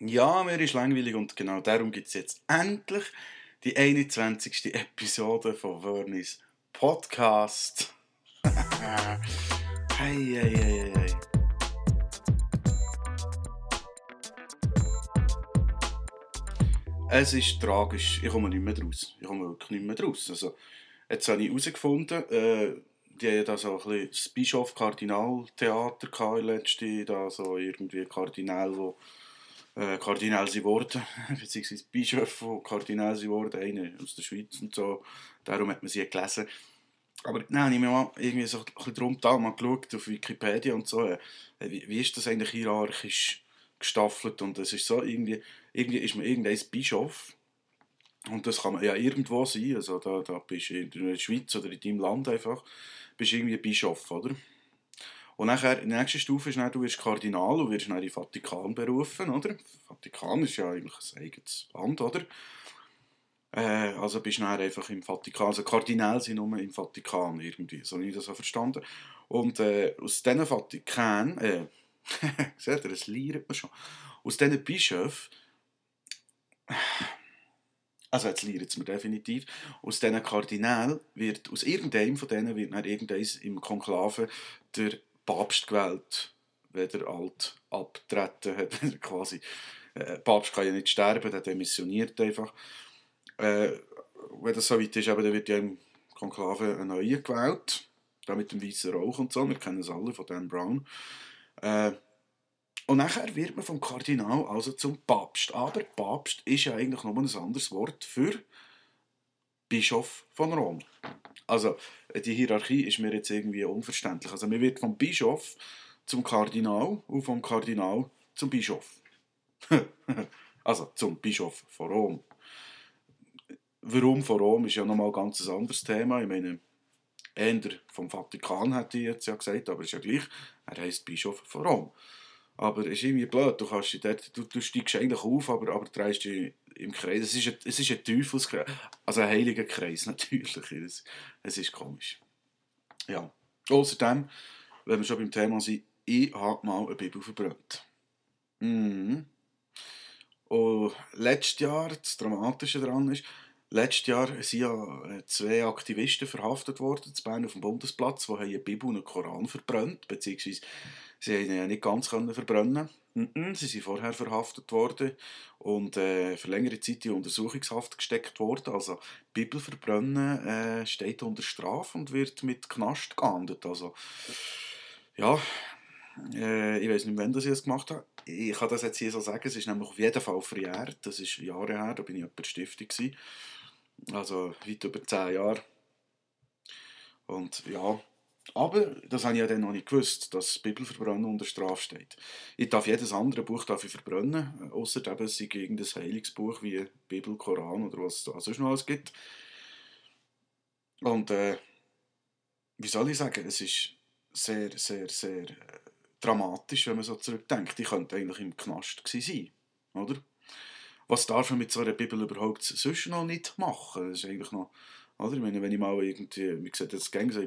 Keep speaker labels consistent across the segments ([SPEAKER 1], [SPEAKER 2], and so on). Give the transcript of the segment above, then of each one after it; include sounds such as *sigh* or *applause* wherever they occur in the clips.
[SPEAKER 1] Ja, mir ist langweilig und genau darum gibt es jetzt endlich die 21. Episode von Vernis Podcast. *laughs* hey, hey, hey, hey. Es ist tragisch, ich komme nicht mehr draus. Ich komme wirklich nicht mehr draus. Also, jetzt habe ich herausgefunden, äh, die haben so ein bisschen das Bischof-Kardinal-Theater letzte, da so irgendwie Kardinal, wo äh, Kardinal sie wurden, *laughs* beziehungsweise Bischof von Kardinal sie wurden, einer aus der Schweiz und so. Darum hat man sie gelesen. Aber nein, ich habe mal irgendwie so ein bisschen drum da mal geschaut auf Wikipedia und so. Äh, wie, wie ist das eigentlich hierarchisch gestaffelt? Und es ist so, irgendwie, irgendwie ist man irgendein Bischof. Und das kann man ja irgendwo sein. Also da, da bist du in der Schweiz oder in deinem Land einfach, bist irgendwie Bischof, oder? Und nachher, die nächste Stufe ist dann, du wirst Kardinal und wirst dann in den Vatikan berufen, oder? Vatikan ist ja eigentlich ein eigenes Land, oder? Äh, also bist du dann einfach im Vatikan, also Kardinäle sind nur im Vatikan irgendwie, so habe ich das so verstanden. Und äh, aus diesen Vatikan, äh, *laughs* seht ihr, das lernt man schon, aus diesen Bischöfen, also jetzt lernt es mir definitiv, aus diesen Kardinälen wird, aus irgendeinem von denen wird dann irgendeins im Konklave der Papst gewählt, wenn er alt abtreten hat. *laughs* quasi, äh, Papst kann ja nicht sterben, der demissioniert einfach. Äh, wenn das so weit ist, eben, dann wird ja im Konklave ein neuer gewählt, da mit dem weißen Rauch und so, wir kennen es alle von Dan Brown. Äh, und nachher wird man vom Kardinal also zum Papst. Aber Papst ist ja eigentlich nur ein anderes Wort für Bischof von Rom. Also die Hierarchie ist mir jetzt irgendwie unverständlich. Also man wird vom Bischof zum Kardinal und vom Kardinal zum Bischof. *laughs* also zum Bischof von Rom. Warum von Rom ist ja nochmal ganz ein anderes Thema. Ich meine, Änder vom Vatikan hätte ich jetzt ja gesagt, aber ist ja gleich. Er heißt Bischof von Rom. Aber es ist irgendwie blöd, du, kannst dort, du, du steigst eigentlich auf, aber, aber drehst dich im Kreis. Es ist ein, es ist ein Teufelskreis, also ein heiliger Kreis *laughs* natürlich. Es, es ist komisch. Ja. Außerdem, wenn wir schon beim Thema sind, ich habe mal eine Bibel verbrannt. Mhm. Und letztes Jahr, das Dramatische daran ist, letztes Jahr sind ja äh, zwei Aktivisten verhaftet worden, zu Bern auf dem Bundesplatz, die eine Bibel und einen Koran verbrannt, beziehungsweise Sie haben ihn ja nicht ganz verbrennen. Sie sind vorher verhaftet worden und äh, für längere Zeit in Untersuchungshaft gesteckt worden. Also Bibel verbrennen äh, steht unter Strafe und wird mit Knast geahndet. Also ja, äh, ich weiß nicht, wann das ich das gemacht habe. Ich kann das jetzt hier so sagen, es ist nämlich auf jeden Fall verjährt. Das ist Jahre her, da bin ich etwa Stiftung gewesen. Also weit über zehn Jahre. Und ja, aber das habe ich ja dann noch nicht gewusst, dass Bibelverbrennen unter Strafe steht. Ich darf jedes andere Buch ich verbrennen, außer eben sei gegen das Heiligsbuch wie Bibel, Koran oder was es sonst noch alles gibt. Und äh, wie soll ich sagen, es ist sehr, sehr, sehr äh, dramatisch, wenn man so zurückdenkt. Ich könnte eigentlich im Knast sein, oder? Was darf man mit so einer Bibel überhaupt sonst noch nicht machen? Das ist eigentlich noch oder? Ich meine, wenn ich mal irgendwie, wie gesagt, gang so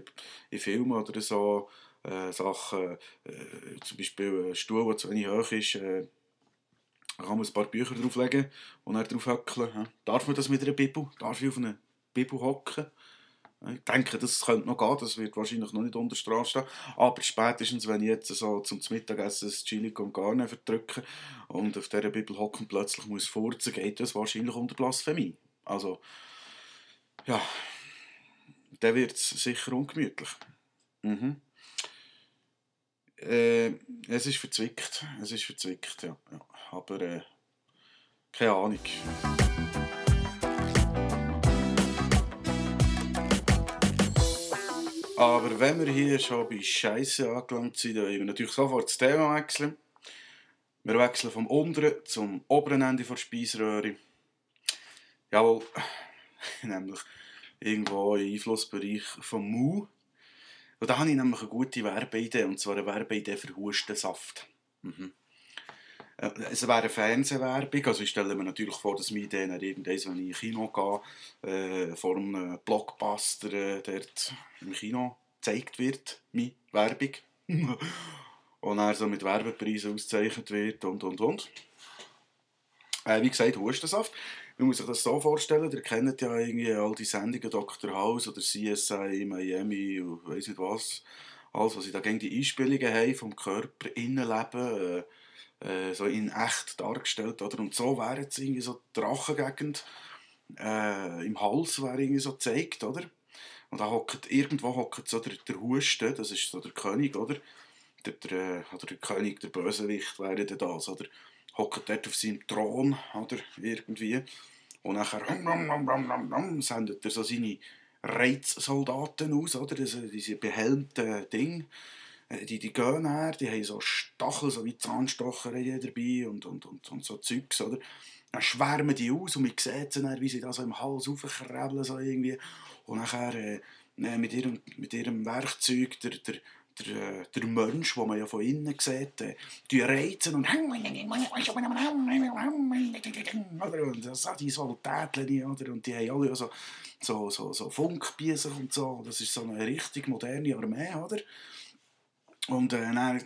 [SPEAKER 1] in Filmen oder so, äh, Sachen, äh, zum Beispiel ein Stuhl, der zu wenig hoch ist, äh, kann man ein paar Bücher drauflegen und dann drauf hockeln. Darf man das mit einer Bibel? Darf ich auf einer Bibel hocken? Ich denke, das könnte noch gehen, das wird wahrscheinlich noch nicht unter Strafe stehen. Aber spätestens, wenn ich jetzt so zum Mittagessen das Chili con Carne verdrücke und auf dieser Bibel hocken plötzlich muss furzen, geht das wahrscheinlich unter Blasphemie. Also, ja, dann wird es sicher ungemütlich. Mhm. Äh, es ist verzwickt, es ist verzwickt, ja. ja. Aber äh, keine Ahnung. Aber wenn wir hier schon bei Scheiße angelangt sind, dann wir natürlich sofort das Thema wechseln. Wir wechseln vom unteren zum oberen Ende der Speiseröhre. Jawohl, *laughs* nämlich irgendwo im Einflussbereich vom Mu. Und da habe ich nämlich eine gute Werbeidee, und zwar eine Werbeidee für Hustensaft. Mhm. Äh, es wäre eine Fernsehwerbung, also ich stelle mir natürlich vor, dass mir dann irgendwann, wenn ich ins Kino gehe, äh, vor einem Blockbuster äh, dort im Kino gezeigt wird, meine Werbung. *laughs* und dann so mit Werbepreisen ausgezeichnet wird und und und. Äh, wie gesagt, Hustensaft. Man muss sich das so vorstellen, ihr kennt ja irgendwie all die Sendungen Dr. House oder CSI Miami und weiss nicht was. Alles, was sie da gegen die Einspielungen haben vom Körper, Innenleben, äh, äh, so in echt dargestellt. Oder? Und so wäre jetzt irgendwie so Drachengegend äh, im Hals wäre irgendwie so gezeigt, oder? Und da hockt, irgendwo hockt so der, der Husten, das ist so der König, oder? Der, der, oder der König, der Bösewicht wäre das, oder? Hockt dort auf seinem Thron, oder? Irgendwie. Und nachher sendet er so seine Reizsoldaten aus, oder? Also diese behelmten Dinge. Äh, die, die gehen her, die haben so Stachel, so wie Zahnstocher dabei und, und, und, und so Zeugs, oder? Dann schwärmen die aus und man sieht sie dann, wie sie da so im Hals raufkrabbeln, so irgendwie. Und nachher äh, äh, mit, ihrem, mit ihrem Werkzeug, der, der, der, äh, der Mensch, den man ja von innen sieht, äh, die reizen und und die Soldaten, oder, und die haben alle so, so, so, so Funkbiesen und so, das ist so eine richtig moderne Armee, oder? Und äh, dann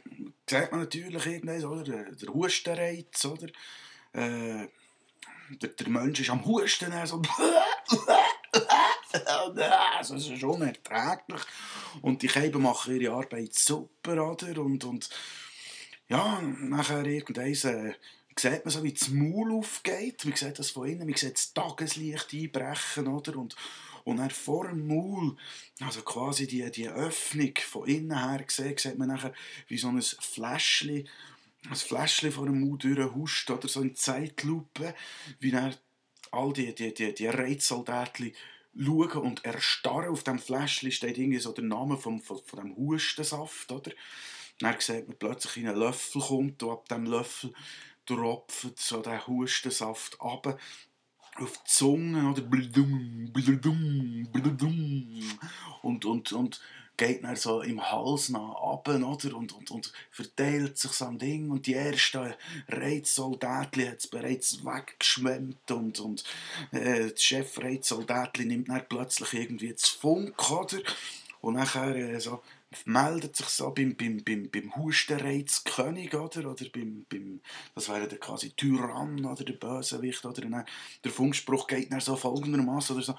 [SPEAKER 1] sieht man natürlich irgendwann, oder, der, der Hustenreiz, oder? Äh, der, der Mensch ist am Husten, so *laughs* also es ist unerträglich. Und die Käben machen ihre Arbeit super, oder? Und, und ja, nachher irgendwann äh, sieht man so, wie das Maul aufgeht. Man sieht das von innen, man sieht das Tageslicht einbrechen, oder? Und, und dann vor dem Maul, also quasi die, die Öffnung von innen her gesehen, sieht man nachher wie so ein Fläschchen, ein Fläschchen vor dem Maul durchhuscht, oder so in Zeitlupe, wie dann all die, die, die, die Reizsoldaten schauen und erstarren. Auf dem Fläschchen steht irgendwie so der Name vom, von, von dem Hustensaft, oder? Dann sieht man plötzlich in einen Löffel kommt und ab dem Löffel tropft so der Hustensaft ab auf die Zunge, oder? Und, und, und geht dann so im Hals nach oben, oder? Und, und, und verteilt sich so ein Ding. Und die ersten Reizsoldaten hat es bereits weggeschwemmt. Und, und äh, das Chef Reizsoldaten nimmt dann plötzlich irgendwie das Funk, oder? Und nachher äh, so meldet sich so beim, beim, beim, beim Hustenreizkönig, oder? Oder beim, beim, das wäre der quasi Tyrann oder der Bösewicht, oder? Dann, der Funkspruch geht dann so folgendermaßen, oder so.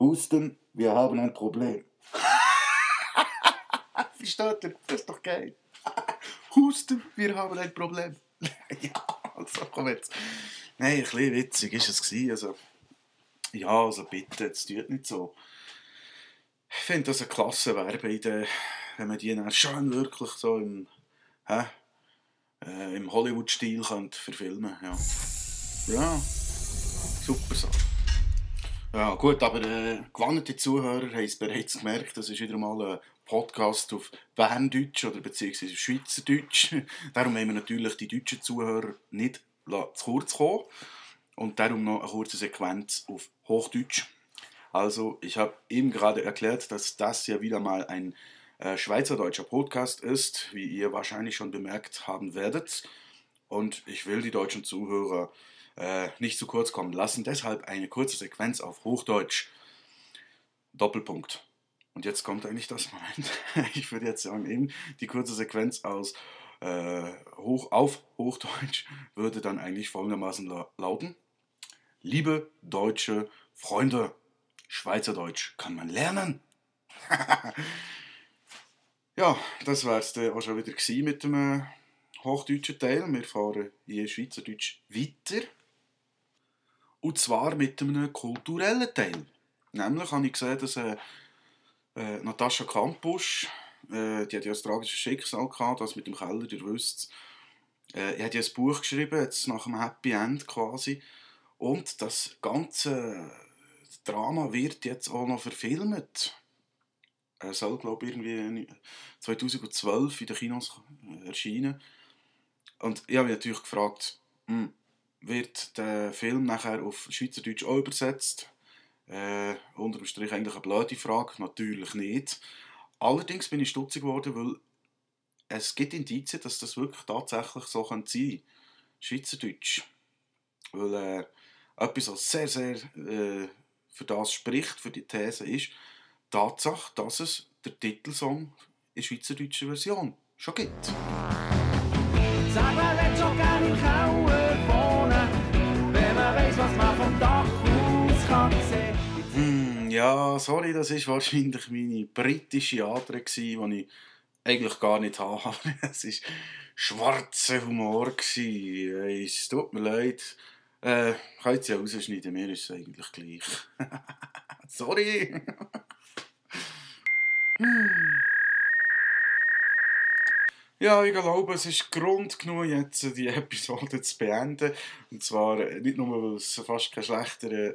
[SPEAKER 1] Husten, wir haben ein Problem. *laughs* Versteht ihr? Das ist doch geil. *laughs* Husten, wir haben ein Problem. *laughs* ja, also komm jetzt. Nein, ein bisschen witzig war es. Also, ja, also bitte, jetzt tut nicht so. Ich finde das eine klasse Werbeidee, wenn man die dann schön wirklich so im, äh, im Hollywood-Stil verfilmen könnte. Ja. ja, super Sache. Ja, gut, aber äh, gewandte Zuhörer haben es bereits gemerkt, das ist wieder mal ein Podcast auf Berndeutsch oder beziehungsweise Schweizerdeutsch. *laughs* darum haben wir natürlich die deutschen Zuhörer nicht zu kurz kommen. Und darum noch eine kurze Sequenz auf Hochdeutsch. Also, ich habe eben gerade erklärt, dass das ja wieder mal ein äh, schweizerdeutscher Podcast ist, wie ihr wahrscheinlich schon bemerkt haben werdet. Und ich will die deutschen Zuhörer äh, nicht zu kurz kommen lassen. Deshalb eine kurze Sequenz auf Hochdeutsch. Doppelpunkt. Und jetzt kommt eigentlich das Moment. *laughs* Ich würde jetzt sagen, eben die kurze Sequenz aus äh, hoch, auf Hochdeutsch würde dann eigentlich folgendermaßen la lauten. Liebe deutsche Freunde, Schweizerdeutsch kann man lernen. *laughs* ja, das war es auch schon wieder mit dem äh, hochdeutschen Teil. Wir fahren hier Schweizerdeutsch weiter. Und zwar mit einem kulturellen Teil. Nämlich habe ich gesehen, dass äh, äh, Natascha Kampusch, äh, die hat ja ein tragisches Schicksal gehabt, das mit dem Keller, ihr wisst äh, Er hat ja ein Buch geschrieben, jetzt nach einem Happy End quasi. Und das ganze Drama wird jetzt auch noch verfilmt. Er soll, glaube ich, irgendwie 2012 in den Kinos erscheinen. Und ich habe mich natürlich gefragt, hm, wird der Film nachher auf Schweizerdeutsch auch übersetzt. Äh, unter Strich eigentlich eine blöde Frage, natürlich nicht. Allerdings bin ich stutzig geworden, weil es gibt Indizien, dass das wirklich tatsächlich so sein könnte. Schweizerdeutsch. Weil äh, etwas, was sehr, sehr äh, für das spricht, für die These, ist die Tatsache, dass es der Titelsong in schweizerdeutscher Version schon gibt. Sag mal, Ja, sorry, das war wahrscheinlich meine britische Adre, die ich eigentlich gar nicht habe. *laughs* es war schwarzer Humor. Es tut mir leid. Äh, könnt ihr ja rausschneiden, mir ist es eigentlich gleich. *laughs* sorry. *laughs* Ja, ich glaube, es ist Grund genug, jetzt die Episode zu beenden. Und zwar nicht nur, weil es fast keinen schlechteren,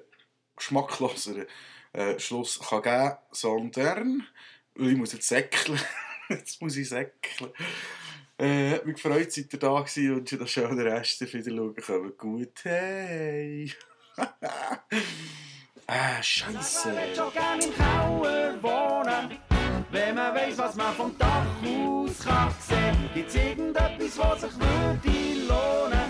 [SPEAKER 1] geschmackloseren äh, Schluss kann geben kann, sondern weil ich muss jetzt säckeln. *laughs* jetzt muss ich säckeln. Äh, mich gefreut, seid ihr da gewesen und schon den schönen Rest wieder schauen können. Gut, hey! *laughs* ah, Scheiße! Wenn man weiss, was man vom Dach aus kann sehen, gibt's irgendetwas, was sich würde lohnen.